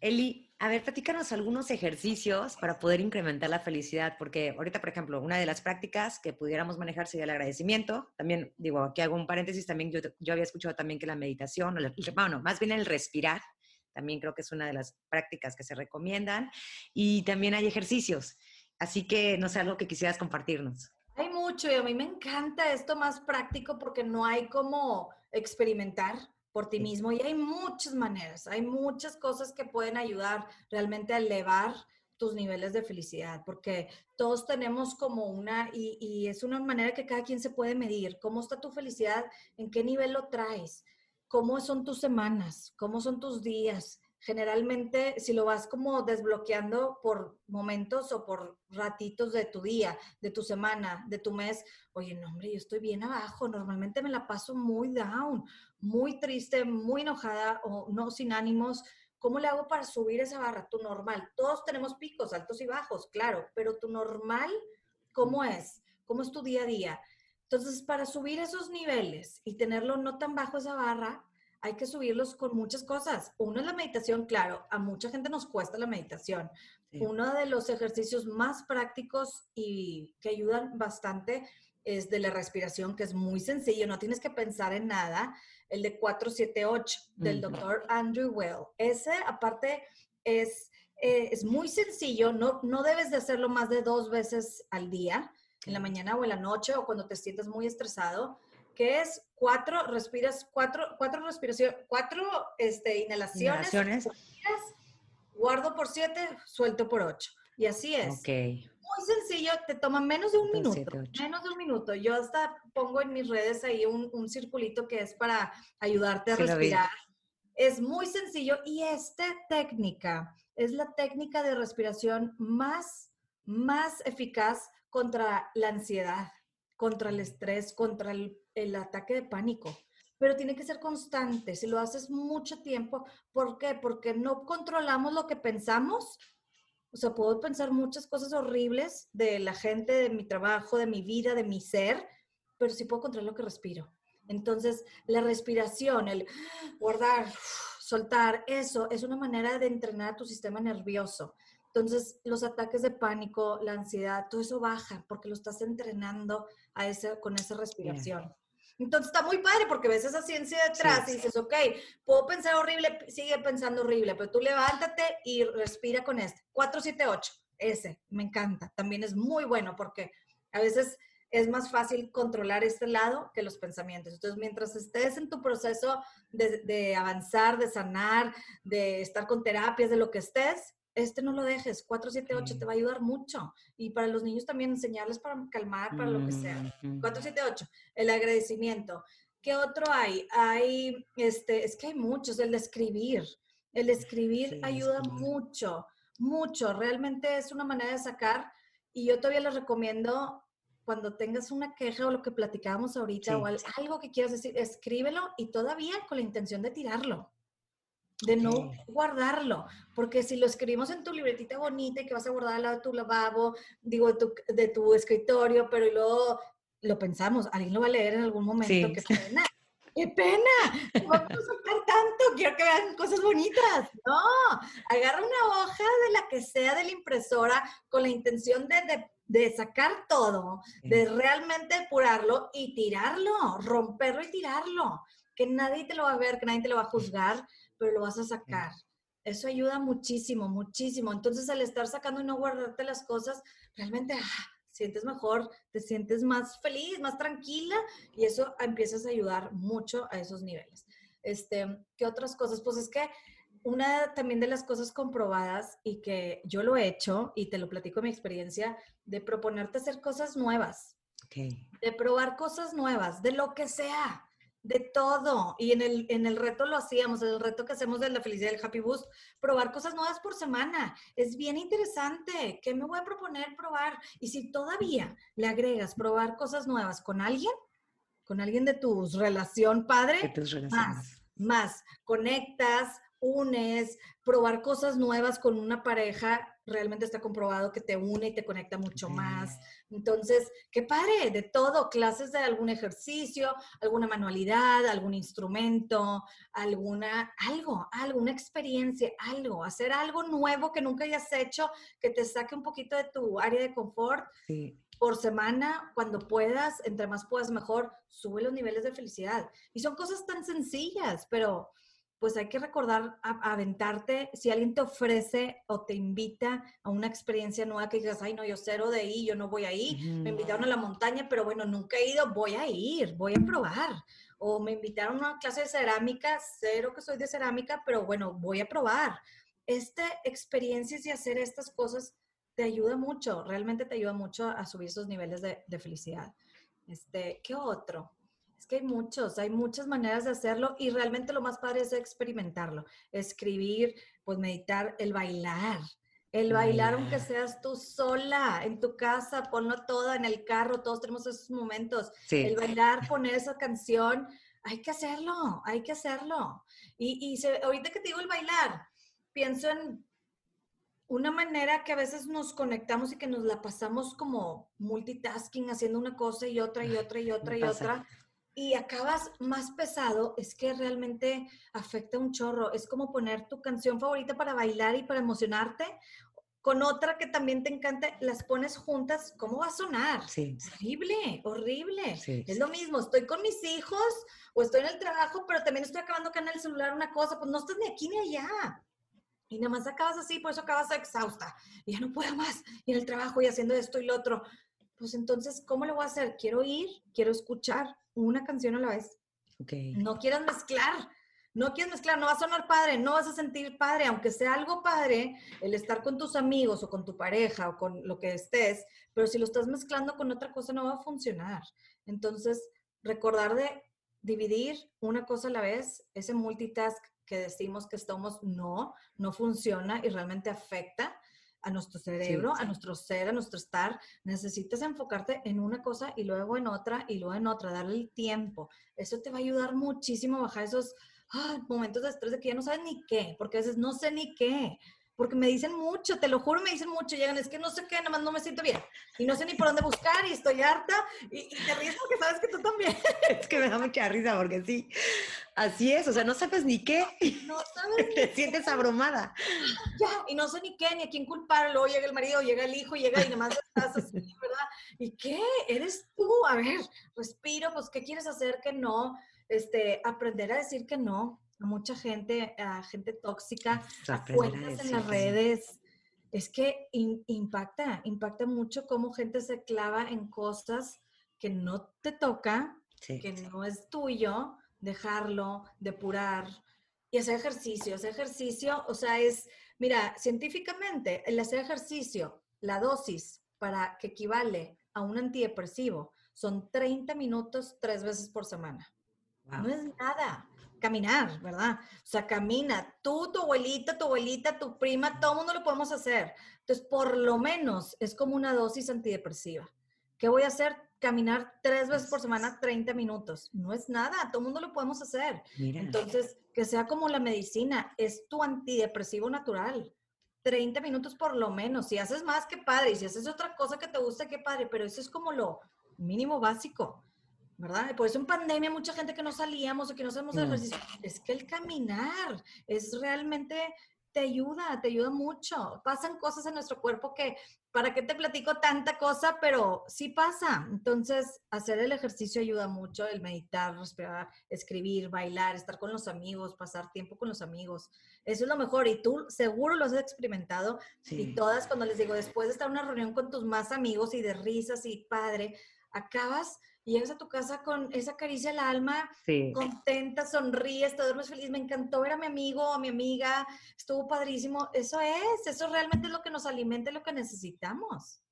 Eli, a ver, platícanos algunos ejercicios para poder incrementar la felicidad, porque ahorita, por ejemplo, una de las prácticas que pudiéramos manejar sería el agradecimiento. También, digo, aquí hago un paréntesis, también yo, yo había escuchado también que la meditación, o bueno, más bien el respirar, también creo que es una de las prácticas que se recomiendan. Y también hay ejercicios. Así que, no sé, algo que quisieras compartirnos. Hay mucho y a mí me encanta esto más práctico porque no hay como experimentar por ti mismo y hay muchas maneras, hay muchas cosas que pueden ayudar realmente a elevar tus niveles de felicidad, porque todos tenemos como una, y, y, es una manera que cada quien se puede medir, cómo está tu felicidad, en qué nivel lo traes, cómo son tus semanas, cómo son tus días, generalmente si lo vas como desbloqueando por momentos o por ratitos de tu día, de tu semana, de tu mes, oye, no, hombre, yo estoy bien abajo, normalmente me la paso muy down, muy triste, muy enojada o no sin ánimos. ¿Cómo le hago para subir esa barra? Tu normal. Todos tenemos picos, altos y bajos, claro, pero tu normal, ¿cómo es? ¿Cómo es tu día a día? Entonces, para subir esos niveles y tenerlo no tan bajo esa barra, hay que subirlos con muchas cosas. Uno es la meditación, claro, a mucha gente nos cuesta la meditación. Uno de los ejercicios más prácticos y que ayudan bastante es de la respiración, que es muy sencillo, no tienes que pensar en nada. El de 478 del doctor Andrew Well. Ese, aparte, es, eh, es muy sencillo, no, no debes de hacerlo más de dos veces al día, en la mañana o en la noche o cuando te sientas muy estresado, que es cuatro, respiras, cuatro, cuatro respiraciones, cuatro este, inhalaciones, guardo por siete, suelto por ocho. Y así es. Muy sencillo, te toma menos de un minuto. menos de un minuto. Yo hasta pongo en mis redes ahí un, un circulito que es para ayudarte a respirar. Es muy sencillo y esta técnica es la técnica de respiración más, más eficaz contra la ansiedad, contra el estrés, contra el, el ataque de pánico pero tiene que ser constante. Si lo haces mucho tiempo, ¿por qué? Porque no controlamos lo que pensamos o sea, puedo pensar muchas cosas horribles de la gente, de mi trabajo, de mi vida, de mi ser, pero sí puedo controlar lo que respiro. Entonces, la respiración, el guardar, soltar, eso es una manera de entrenar tu sistema nervioso. Entonces, los ataques de pánico, la ansiedad, todo eso baja porque lo estás entrenando a ese, con esa respiración. Entonces está muy padre porque ves esa ciencia detrás y dices, ok, puedo pensar horrible, sigue pensando horrible, pero tú levántate y respira con este. 478, ese, me encanta. También es muy bueno porque a veces es más fácil controlar este lado que los pensamientos. Entonces, mientras estés en tu proceso de, de avanzar, de sanar, de estar con terapias, de lo que estés, este no lo dejes, 478 te va a ayudar mucho. Y para los niños también enseñarles para calmar, para lo que sea. 478, el agradecimiento. ¿Qué otro hay? Hay, este, es que hay muchos, el de escribir. El escribir ayuda mucho, mucho. Realmente es una manera de sacar. Y yo todavía les recomiendo cuando tengas una queja o lo que platicábamos ahorita o algo que quieras decir, escríbelo y todavía con la intención de tirarlo de no guardarlo, porque si lo escribimos en tu libretita bonita y que vas a guardar al lado de tu lavabo, digo, de tu, de tu escritorio, pero luego lo pensamos, alguien lo va a leer en algún momento, qué pena. ¡Qué pena! No vamos a soltar tanto, quiero que vean cosas bonitas. No, agarra una hoja de la que sea de la impresora con la intención de, de, de sacar todo, de realmente apurarlo y tirarlo, romperlo y tirarlo. Que nadie te lo va a ver, que nadie te lo va a juzgar, pero lo vas a sacar. Eso ayuda muchísimo, muchísimo. Entonces, al estar sacando y no guardarte las cosas, realmente ah, sientes mejor, te sientes más feliz, más tranquila y eso empiezas a ayudar mucho a esos niveles. Este, ¿Qué otras cosas? Pues es que una también de las cosas comprobadas y que yo lo he hecho y te lo platico mi experiencia, de proponerte hacer cosas nuevas. De probar cosas nuevas, de lo que sea de todo. Y en el, en el reto lo hacíamos, el reto que hacemos de la felicidad del Happy Boost, probar cosas nuevas por semana. Es bien interesante. ¿Qué me voy a proponer probar? Y si todavía le agregas probar cosas nuevas con alguien, con alguien de tu relación padre, más, más, conectas, unes, probar cosas nuevas con una pareja, realmente está comprobado que te une y te conecta mucho más. Entonces, qué padre, de todo, clases de algún ejercicio, alguna manualidad, algún instrumento, alguna, algo, alguna experiencia, algo, hacer algo nuevo que nunca hayas hecho, que te saque un poquito de tu área de confort. Por semana, cuando puedas, entre más puedas, mejor, sube los niveles de felicidad. Y son cosas tan sencillas, pero pues hay que recordar aventarte, si alguien te ofrece o te invita a una experiencia nueva que digas, ay no, yo cero de ahí, yo no voy ahí, me invitaron a la montaña, pero bueno, nunca he ido, voy a ir, voy a probar. O me invitaron a una clase de cerámica, cero que soy de cerámica, pero bueno, voy a probar. Esta experiencia y hacer estas cosas te ayuda mucho, realmente te ayuda mucho a subir esos niveles de, de felicidad. Este, ¿Qué otro? Es que hay muchos, hay muchas maneras de hacerlo y realmente lo más padre es experimentarlo, escribir, pues meditar, el bailar. El bailar, aunque seas tú sola en tu casa, ponlo todo en el carro, todos tenemos esos momentos. El bailar, poner esa canción, hay que hacerlo, hay que hacerlo. Y, y ahorita que te digo el bailar, pienso en una manera que a veces nos conectamos y que nos la pasamos como multitasking, haciendo una cosa y otra y otra y otra y otra y acabas más pesado, es que realmente afecta un chorro. Es como poner tu canción favorita para bailar y para emocionarte con otra que también te encante, las pones juntas, ¿cómo va a sonar? Sí. Horrible, horrible. Sí, es sí. lo mismo, estoy con mis hijos o estoy en el trabajo, pero también estoy acabando acá en el celular una cosa, pues no estás ni aquí ni allá. Y nada más acabas así, por eso acabas exhausta. Y ya no puedo más. Y en el trabajo y haciendo esto y lo otro. Pues entonces, ¿cómo lo voy a hacer? Quiero ir, quiero escuchar una canción a la vez. Ok. No quieras mezclar. No quieres mezclar, no va a sonar padre, no vas a sentir padre, aunque sea algo padre, el estar con tus amigos o con tu pareja o con lo que estés, pero si lo estás mezclando con otra cosa no va a funcionar. Entonces, recordar de dividir una cosa a la vez, ese multitask que decimos que estamos, no, no funciona y realmente afecta a nuestro cerebro, sí. a nuestro ser, a nuestro estar. Necesitas enfocarte en una cosa y luego en otra y luego en otra, darle el tiempo. Eso te va a ayudar muchísimo a bajar esos ah, momentos de estrés de que ya no sabes ni qué, porque a veces no sé ni qué, porque me dicen mucho, te lo juro, me dicen mucho, llegan, es que no sé qué, nada más no me siento bien, y no sé ni por dónde buscar, y estoy harta, y, y te ríes porque sabes que tú también. Es que me da mucha risa porque sí, así es, o sea, no sabes ni qué, No sabes te sientes abrumada. ya, y no sé ni qué, ni a quién culpar, luego llega el marido, llega el hijo, llega y nada más estás así, ¿verdad? ¿Y qué? ¿Eres tú? A ver, respiro, pues, ¿qué quieres hacer que no? Este, aprender a decir que no a mucha gente, a gente tóxica, a cuentas en las redes. Es que in- impacta, impacta mucho cómo gente se clava en cosas que no te toca, Sí, que no es tuyo, dejarlo, depurar y hacer ejercicio. Hacer ejercicio, o sea, es, mira, científicamente, el hacer ejercicio, la dosis para que equivale a un antidepresivo son 30 minutos tres veces por semana. Wow. No es nada. Caminar, ¿verdad? O sea, camina. Tú, tu abuelita, tu abuelita, tu prima, todo mundo lo podemos hacer. Entonces, por lo menos es como una dosis antidepresiva. ¿Qué voy a hacer? Caminar tres veces por semana, 30 minutos. No es nada, todo mundo lo podemos hacer. Mira, Entonces, que sea como la medicina, es tu antidepresivo natural. 30 minutos por lo menos. Si haces más, qué padre. Y si haces otra cosa que te guste, qué padre. Pero eso es como lo mínimo básico, ¿verdad? Por eso en pandemia mucha gente que no salíamos o que no hacemos ejercicio. Es que el caminar es realmente, te ayuda, te ayuda mucho. Pasan cosas en nuestro cuerpo que, ¿para qué te platico tanta cosa? Pero sí pasa. Entonces, hacer el ejercicio ayuda mucho, el meditar, respirar, escribir, bailar, estar con los amigos, pasar tiempo con los amigos. Eso es lo mejor y tú seguro lo has experimentado sí. y todas cuando les digo, después de estar en una reunión con tus más amigos y de risas y padre, acabas y llegas a tu casa con esa caricia al alma, Sí. contenta, sonríes, te duermes feliz, me encantó ver a mi amigo o a mi amiga, estuvo padrísimo. Eso es, eso realmente es lo que nos alimenta y lo que necesitamos.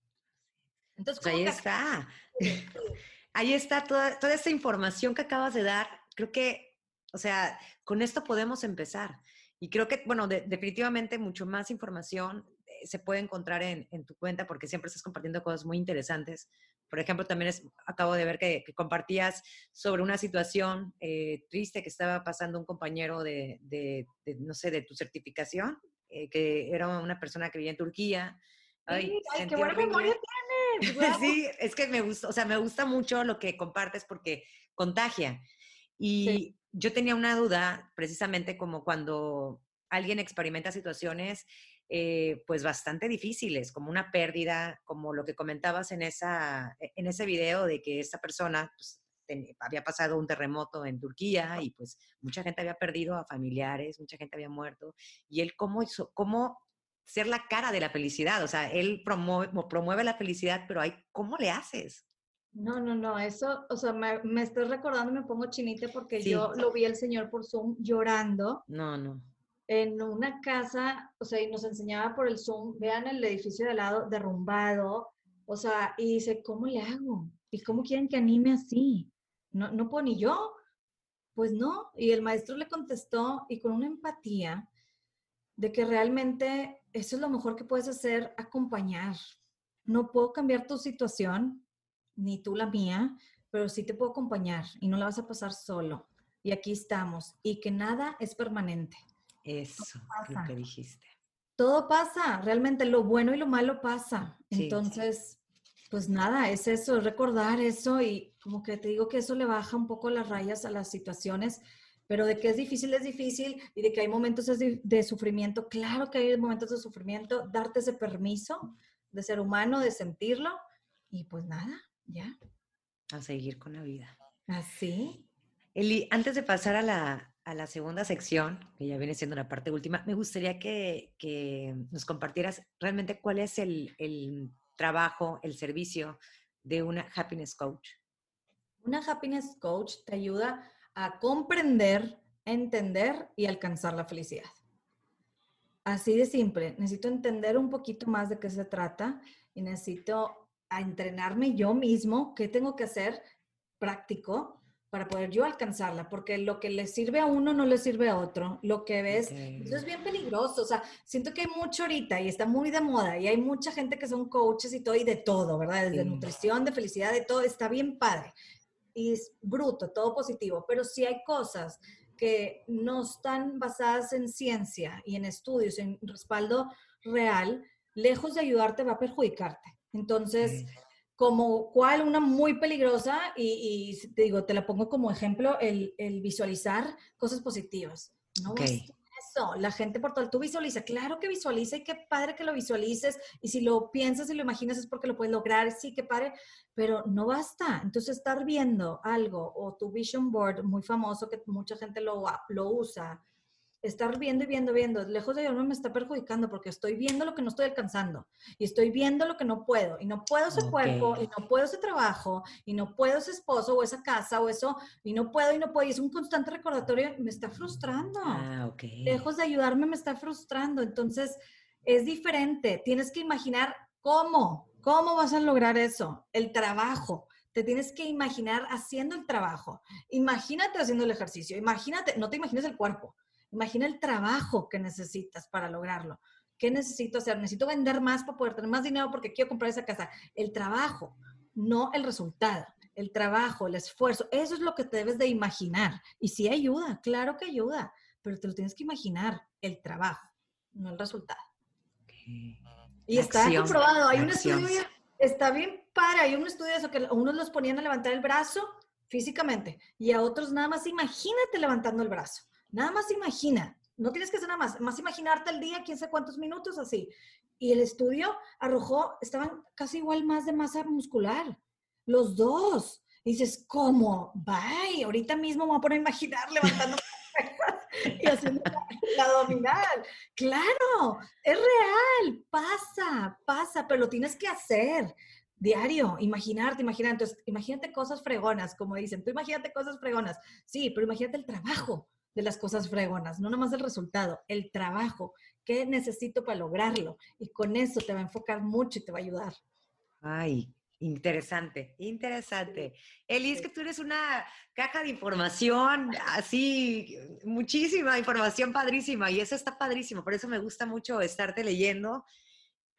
Entonces, Pues ahí que- está. Ahí está toda, toda esa información que acabas de dar. Creo que, o sea, con esto podemos empezar. Y creo que, bueno, de- definitivamente mucho más información eh, se puede encontrar en, en tu cuenta porque siempre estás compartiendo cosas muy interesantes. Por ejemplo, también es, acabo de ver que, que compartías sobre una situación eh, triste que estaba pasando un compañero de, de- de, no sé, de tu certificación, eh, que era una persona que vivía en Turquía. Ay, Sí, ay, qué buena horrible. memoria tienes. Sí, es que me gusta, o sea, me gusta mucho lo que compartes porque contagia. Y yo tenía una duda, precisamente como cuando alguien experimenta situaciones, eh, pues bastante difíciles, como una pérdida, como lo que comentabas en, esa, e, en ese video de que esta persona pues, ten- había pasado un terremoto en Turquía y pues mucha gente había perdido a familiares, mucha gente había muerto, y él cómo hizo, cómo ser la cara de la felicidad, o sea, él promueve, promueve la felicidad, pero hay, ¿cómo le haces? No, no, no, eso, o sea, me, me estoy recordando me pongo chinita porque Sí. yo lo vi al señor por Zoom llorando No, no. En una casa, o sea, y nos enseñaba por el Zoom, vean el edificio de al lado derrumbado, o sea, y dice, ¿cómo le hago? ¿Y cómo quieren que anime así? No, no puedo ni yo. Pues no, y el maestro le contestó y con una empatía de que realmente eso es lo mejor que puedes hacer, acompañar. No puedo cambiar tu situación, ni tú la mía, pero sí te puedo acompañar y no la vas a pasar solo. Y aquí estamos. Y que nada es permanente. Eso, es lo que dijiste. Todo pasa, realmente lo bueno y lo malo pasa. Sí. Entonces, Pues nada, es eso, recordar eso y como que te digo que eso le baja un poco las rayas a las situaciones, pero de que es difícil es difícil y de que hay momentos de, sufrimiento, claro que hay momentos de sufrimiento, darte ese permiso de ser humano, de sentirlo y pues nada, ya. A seguir con la vida. Así. Eli, antes de pasar a la, a la segunda sección, que ya viene siendo la parte última, me gustaría que, que nos compartieras realmente cuál es el, el trabajo, el servicio de una happiness coach? Una happiness coach te ayuda a comprender, entender y alcanzar la felicidad. Así de simple. Necesito entender un poquito más de qué se trata y necesito entrenarme yo mismo, qué tengo que hacer práctico para poder yo alcanzarla, porque lo que le sirve a uno no le sirve a otro. Lo que ves, eso es bien peligroso. O sea, siento que hay mucho ahorita y está muy de moda y hay mucha gente que son coaches y todo y de todo, ¿verdad? Desde nutrición, de felicidad, de todo, está bien padre. Y es bruto, todo positivo, pero si hay cosas que no están basadas en ciencia y en estudios, en respaldo real, lejos de ayudarte va a perjudicarte. Entonces, como cual una muy peligrosa y, te digo, te la pongo como ejemplo, el, visualizar cosas positivas. No eso, la gente por todo, tú visualiza, claro que visualiza y qué padre que lo visualices y si lo piensas y lo imaginas es porque lo puedes lograr, sí, qué padre, pero no basta. Entonces estar viendo algo o tu vision board muy famoso que mucha gente lo, lo usa, estar viendo y viendo, viendo, lejos de no me está perjudicando porque estoy viendo lo que no estoy alcanzando y estoy viendo lo que no puedo y no puedo ese cuerpo y no puedo ese trabajo y no puedo ese esposo o esa casa o eso y no puedo y no puedo y es un constante recordatorio, me está frustrando. Ah, lejos de ayudarme me está frustrando. Entonces es diferente, tienes que imaginar cómo, cómo vas a lograr eso, el trabajo. Te tienes que imaginar haciendo el trabajo. Imagínate haciendo el ejercicio. Imagínate, no te imagines el cuerpo Imagina el trabajo que necesitas para lograrlo. ¿Qué necesito hacer? Necesito vender más para poder tener más dinero porque quiero comprar esa casa. El trabajo, no el resultado. El trabajo, el esfuerzo, eso es lo que te debes de imaginar. Y sí ayuda, claro que ayuda, pero te lo tienes que imaginar, el trabajo, no el resultado. Y está comprobado, hay un estudio, está bien para, hay un estudio de eso que unos los ponían a levantar el brazo físicamente y a otros nada más imagínate levantando el brazo. Nada más imagina, no tienes que hacer nada más, más imaginarte el día, quién sabe cuántos minutos así. Y el estudio arrojó, estaban casi igual más de masa muscular, los dos. dices, ¿cómo? Bye, ahorita mismo me voy a poner a imaginar levantando y haciendo la, abdominal. Claro, es real, pasa, pasa, pero lo tienes que hacer diario, imaginarte, imaginar. Entonces, imagínate cosas fregonas, como dicen, tú imagínate cosas fregonas. Sí, pero imagínate el trabajo de las cosas fregonas, no nomás el resultado, el trabajo, qué necesito para lograrlo. Y con eso te va a enfocar mucho y te va a ayudar. Ay, Interesante, interesante. Eli, es que tú eres una caja de información, así, muchísima información padrísima, y eso está padrísimo, por eso me gusta mucho estarte leyendo,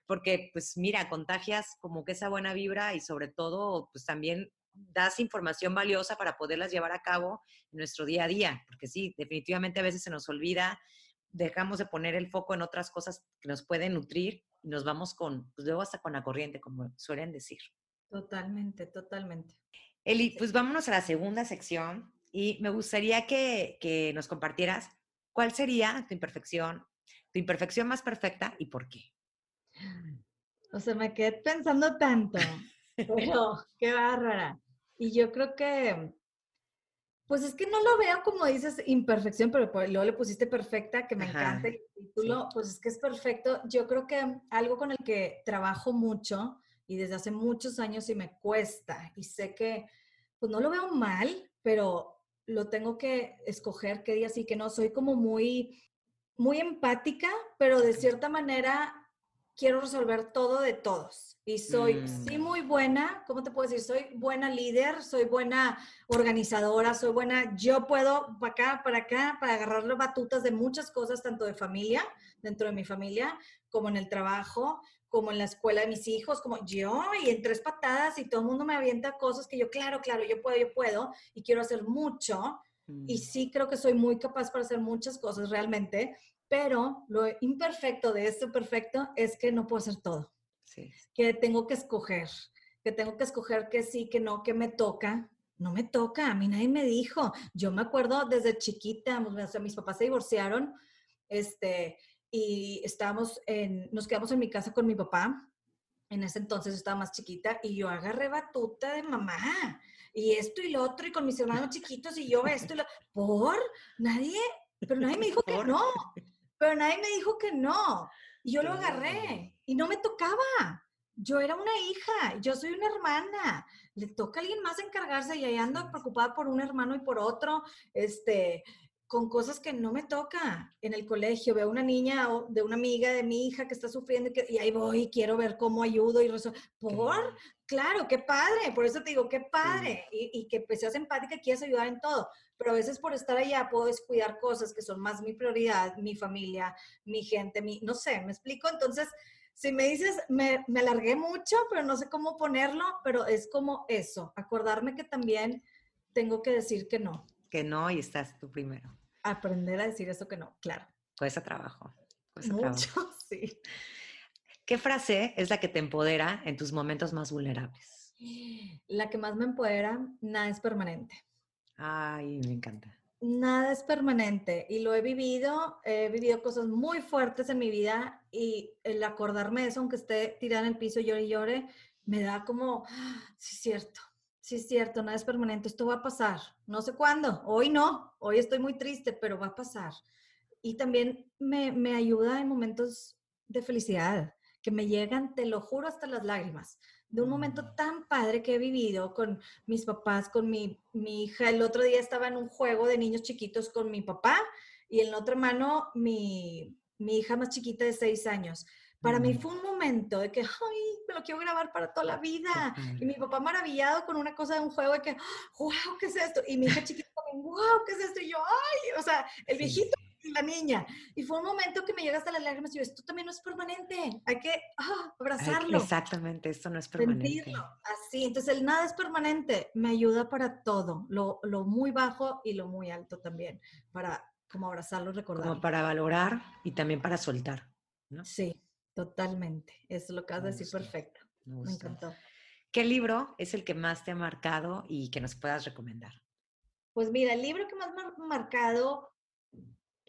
porque pues mira, contagias como que esa buena vibra y sobre todo, pues también das información valiosa para poderlas llevar a cabo en nuestro día a día, porque sí, definitivamente a veces se nos olvida, dejamos de poner el foco en otras cosas que nos pueden nutrir y nos vamos con, pues luego hasta con la corriente, como suelen decir. Totalmente, totalmente. Eli, pues vámonos a la segunda sección y me gustaría que, que nos compartieras cuál sería tu imperfección, tu imperfección más perfecta y por qué. O sea, me quedé pensando tanto, pero qué bárbara. Y yo creo que, pues es que no lo veo como dices imperfección, pero luego le pusiste perfecta, que me encanta el título, pues es que es perfecto. Yo creo que algo con el que trabajo mucho y desde hace muchos años y me cuesta y sé que, pues no lo veo mal, pero lo tengo que escoger qué día sí, que no. Soy como muy, muy empática, pero de cierta manera quiero resolver todo de todos. Y soy, sí, mm. muy buena, ¿cómo te puedo decir? Soy buena líder, soy buena organizadora, soy buena, yo puedo para acá, para acá, para agarrar las batutas de muchas cosas, tanto de familia, dentro de mi familia, como en el trabajo, como en la escuela de mis hijos, como yo, y en tres patadas, y todo el mundo me avienta cosas que yo, claro, claro, yo puedo, yo puedo, y quiero hacer mucho. Y mm. sí creo que soy muy capaz para hacer muchas cosas realmente, pero lo imperfecto de esto perfecto es que no puedo hacer todo. Que tengo que escoger. que tengo que escoger que sí, que no, que me toca, no me toca, a mí nadie me dijo. Yo me acuerdo desde chiquita, o sea, mis papás se divorciaron, este, y estábamos en, nos quedamos en mi casa con mi papá. En ese entonces estaba más chiquita y yo agarré batuta de mamá y esto y lo otro y con mis hermanos chiquitos y yo esto y lo por nadie, pero nadie me dijo que no. Pero nadie me dijo que no. Y yo lo agarré y no me tocaba. Yo era una hija, yo soy una hermana. Le toca a alguien más encargarse y ahí ando preocupada por un hermano y por otro. Este, con cosas que no me toca en el colegio. Veo una niña de una amiga de mi hija que está sufriendo y, ahí voy y quiero ver cómo ayudo y resuelvo. ¿Por? Claro, qué padre. Por eso te digo, qué padre. Y, que pues, seas empática, quieres ayudar en todo. Pero a veces por estar allá puedo descuidar cosas que son más mi prioridad, mi familia, mi gente, mi, no sé, ¿me explico? Entonces, si me dices, me, me alargué mucho, pero no sé cómo ponerlo, pero es como eso, acordarme que también tengo que decir que no. Que no y estás tú primero aprender a decir eso que no, claro. Cuesta trabajo. Mucho, sí. ¿Qué frase es la que te empodera en tus momentos más vulnerables? La que más me empodera, nada es permanente. Ay, me encanta. Nada es permanente y lo he vivido, he vivido cosas muy fuertes en mi vida y el acordarme de eso, aunque esté tirada en el piso, llore y llore, me da como, ah, sí es cierto, Sí, es cierto, nada es permanente, esto va a pasar. No sé cuándo, hoy no, hoy estoy muy triste, pero va a pasar. Y también me, me ayuda en momentos de felicidad, que me llegan, te lo juro, hasta las lágrimas, de un momento mm. tan padre que he vivido con mis papás, con mi, mi hija. El otro día estaba en un juego de niños chiquitos con mi papá y en la otra mano mi, mi hija más chiquita de seis años. Para mí fue un momento de que, ay, me lo quiero grabar para toda la vida. Y mi papá maravillado con una cosa de un juego de que, wow, ¿qué es esto? Y mi hija chiquita también, wow, ¿qué es esto? Y yo, ay, o sea, el viejito la niña. Y fue un momento que me llega hasta las lágrimas y yo, esto también no es permanente, hay que ah, abrazarlo. exactamente, esto no es permanente. Sentirlo, así. Entonces, el nada es permanente, me ayuda para todo, lo, lo muy bajo y lo muy alto también, para como abrazarlo, recordarlo. Como para valorar y también para soltar, ¿no? Sí, Totalmente. Eso es lo que vas a decir perfecto. Me, encantó. ¿Qué libro es el que más te ha marcado y que nos puedas recomendar? Pues mira, el libro que más me ha marcado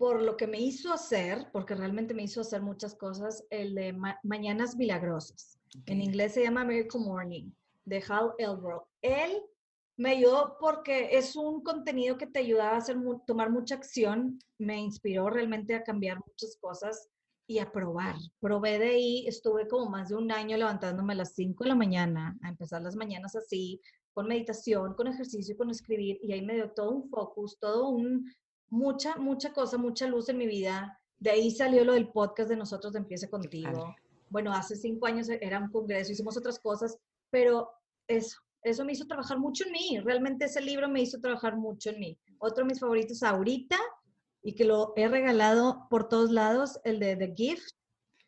por lo que me hizo hacer, porque realmente me hizo hacer muchas cosas, el de Mañanas Milagrosas. En inglés se llama Miracle Morning, de Hal Elbrook. Él me ayudó porque es un contenido que te ayuda a hacer, tomar mucha acción. Me inspiró realmente a cambiar muchas cosas y a probar. Probé de ahí, estuve como más de un año levantándome a las 5 de la mañana, a empezar las mañanas así, con meditación, con ejercicio, con escribir, y ahí me dio todo un focus, todo un, mucha, mucha cosa, mucha luz en mi vida. De ahí salió lo del podcast de Nosotros de Empiece Contigo. Bueno, hace cinco años era un congreso, hicimos otras cosas, pero eso, eso me hizo trabajar mucho en mí. Realmente ese libro me hizo trabajar mucho en mí. Otro de mis favoritos ahorita y que lo he regalado por todos lados, el de The Gift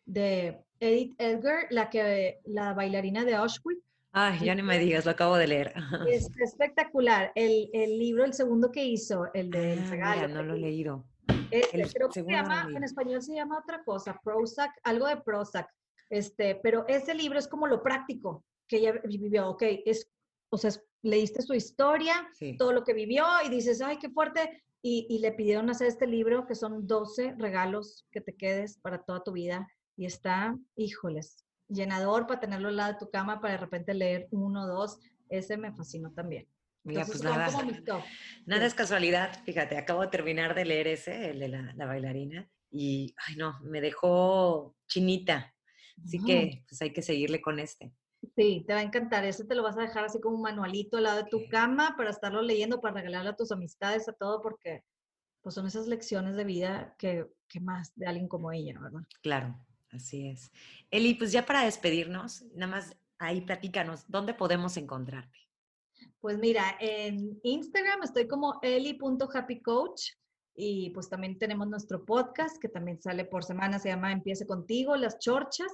de Edith Edgar, la, que, la bailarina de Auschwitz. Ay, ya ni me digas, lo acabo de leer. Es espectacular. El, el libro, el segundo que hizo, el de ah, regalo. no lo he leído. Este, creo que se llama, en español se llama otra cosa, Prozac, algo de Prozac. Este, pero ese libro es como lo práctico que ella vivió. Ok, es, o sea, leíste su historia, todo lo que vivió y dices, ay, qué fuerte, y, le pidieron hacer este libro que son 12 regalos que te quedes para toda tu vida y está, híjoles, llenador para tenerlo al lado de tu cama para de repente leer uno o dos. Ese me fascinó también. Mira, pues nada, nada es casualidad. Fíjate, acabo de terminar de leer ese, el de la, bailarina, y, ay no, me dejó chinita. Así que, pues hay que seguirle con este. Sí, te va a encantar. Ese te lo vas a dejar así como un manualito al lado de tu cama para estarlo leyendo, para regalarle a tus amistades, a todo, porque pues son esas lecciones de vida que, que más de alguien como ella, ¿verdad? Claro, así es. Eli, pues ya para despedirnos, nada más ahí platícanos, ¿dónde podemos encontrarte? Pues mira, en Instagram estoy como eli.happycoach y pues también tenemos nuestro podcast que también sale por semana, se llama Empiece contigo, las chorchas.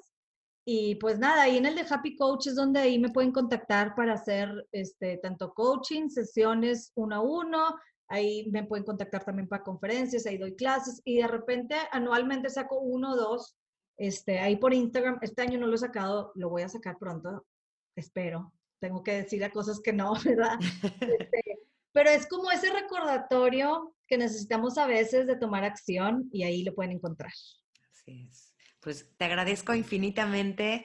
Y pues nada, ahí en el de Happy Coach es donde ahí me pueden contactar para hacer este, tanto coaching, sesiones uno a uno, ahí me pueden contactar también para conferencias, ahí doy clases y de repente anualmente saco uno o dos, este, ahí por Instagram, este año no lo he sacado, lo voy a sacar pronto, espero, tengo que decir a cosas que no, ¿verdad? Este, pero es como ese recordatorio que necesitamos a veces de tomar acción y ahí lo pueden encontrar. Así es. Pues te agradezco infinitamente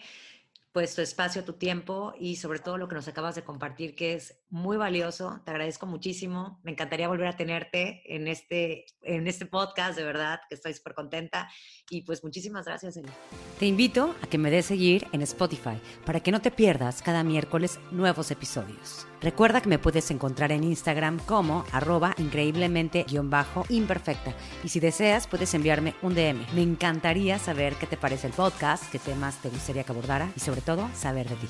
pues tu espacio, tu tiempo y sobre todo lo que nos acabas de compartir, que es muy valioso. Te agradezco muchísimo. Me encantaría volver a tenerte en este, en este podcast, de verdad, que estoy súper contenta. Y pues muchísimas gracias, Eli. Te invito a que me des seguir en Spotify para que no te pierdas cada miércoles nuevos episodios. Recuerda que me puedes encontrar en Instagram como arroba increíblemente-imperfecta. Y si deseas, puedes enviarme un DM. Me encantaría saber qué te parece el podcast, qué temas te gustaría que abordara y sobre todo saber de ti.